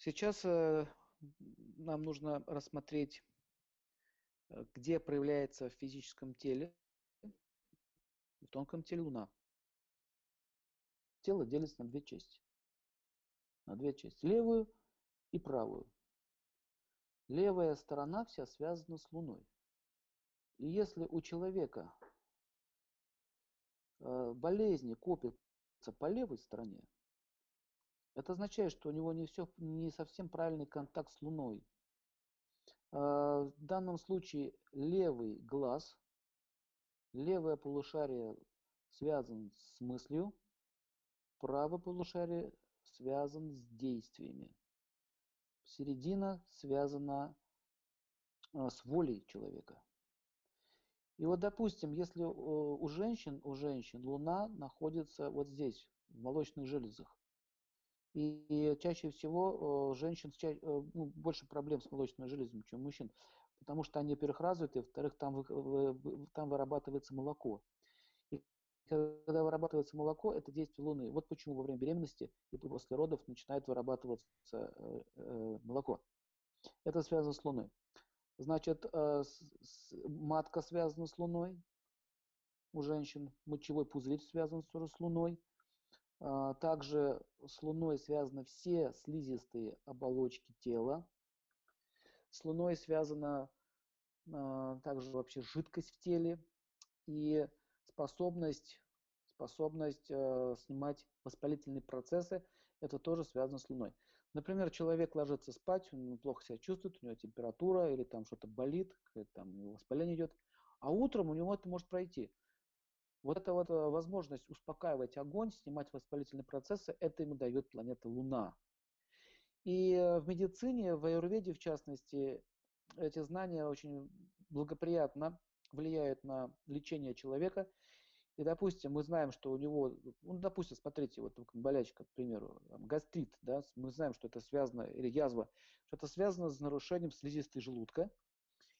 Сейчас э, нам нужно рассмотреть, э, где проявляется в физическом теле, в тонком теле Луна. Тело делится на две части. На две части. Левую и правую. Левая сторона вся связана с Луной. И если у человека э, болезни копятся по левой стороне, это означает, что у него не, все, не совсем правильный контакт с Луной. А, в данном случае левый глаз, левое полушарие связан с мыслью, правое полушарие связан с действиями. Середина связана а, с волей человека. И вот, допустим, если у женщин, у женщин Луна находится вот здесь, в молочных железах, и чаще всего женщин э, ну, больше проблем с молочными железами, чем мужчин, потому что они, во-первых, развиты, во-вторых, там, там вырабатывается молоко. И когда вырабатывается молоко, это действие Луны. Вот почему во время беременности и после родов начинает вырабатываться э, э, молоко. Это связано с Луной. Значит, матка связана с Луной у женщин, мочевой пузырь связан с Луной, также с Луной связаны все слизистые оболочки тела. С Луной связана а, также вообще жидкость в теле и способность, способность э, снимать воспалительные процессы. Это тоже связано с Луной. Например, человек ложится спать, он плохо себя чувствует, у него температура или там что-то болит, там воспаление идет, а утром у него это может пройти. Вот эта вот э, возможность успокаивать огонь, снимать воспалительные процессы, это ему дает планета Луна. И э, в медицине, в аюрведе в частности, эти знания очень благоприятно влияют на лечение человека. И, допустим, мы знаем, что у него, ну, допустим, смотрите, вот болячка, к примеру, гастрит, да, мы знаем, что это связано, или язва, что это связано с нарушением слизистой желудка,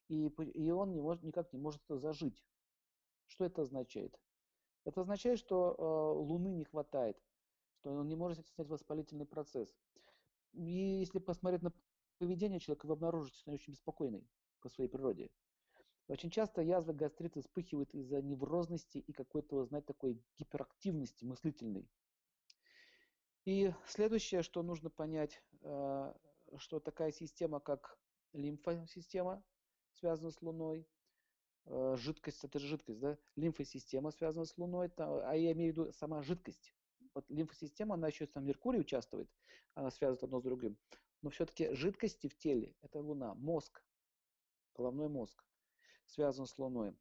и, и он не может, никак не может зажить. Что это означает? Это означает, что э, Луны не хватает, что он не может снять воспалительный процесс. И если посмотреть на поведение человека, вы обнаружите, что он очень беспокойный по своей природе. Очень часто язвы гастриты вспыхивают из-за неврозности и какой-то, знаете, такой гиперактивности мыслительной. И следующее, что нужно понять, э, что такая система, как лимфосистема, связана с Луной, жидкость, это же жидкость, да, лимфосистема связана с Луной, там, а я имею в виду сама жидкость. Вот лимфосистема, она еще там Меркурий участвует, она связывает одно с другим. Но все-таки жидкости в теле, это Луна, мозг, головной мозг, связан с Луной.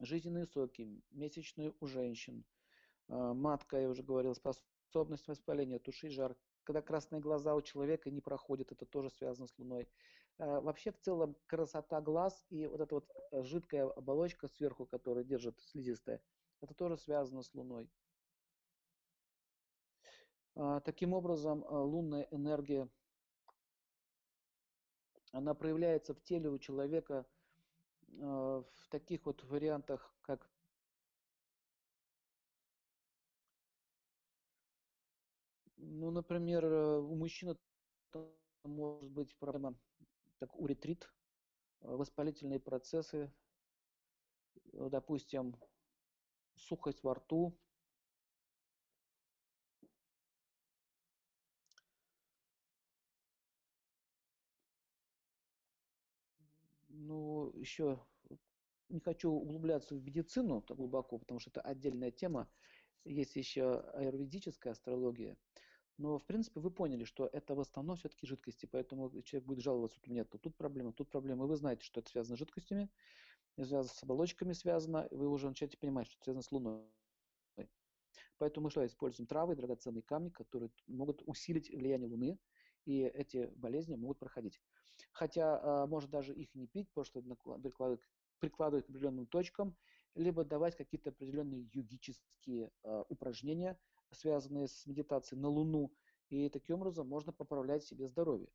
Жизненные соки, месячные у женщин, э, матка, я уже говорил, способность воспаления, тушить жар, когда красные глаза у человека не проходят, это тоже связано с Луной. Э, вообще, в целом, красота глаз и вот эта вот э, жидкая оболочка сверху, которая держит слизистая, это тоже связано с Луной. Э, таким образом, лунная энергия, она проявляется в теле у человека в таких вот вариантах, как Ну, например, э, у мужчины может быть проблема, так, уретрит, э, воспалительные процессы, э, допустим, сухость во рту, ну, еще не хочу углубляться в медицину так глубоко, потому что это отдельная тема. Есть еще аюрведическая астрология. Но, в принципе, вы поняли, что это в основном все-таки жидкости, поэтому человек будет жаловаться, у меня тут проблема, тут проблема. И вы знаете, что это связано с жидкостями, связано с оболочками связано, вы уже начинаете понимать, что это связано с Луной. Поэтому мы что, используем травы, драгоценные камни, которые могут усилить влияние Луны, и эти болезни могут проходить. Хотя а, может даже их не пить, просто прикладывать, прикладывать к определенным точкам, либо давать какие-то определенные югические э, упражнения, связанные с медитацией на Луну, и таким образом можно поправлять себе здоровье.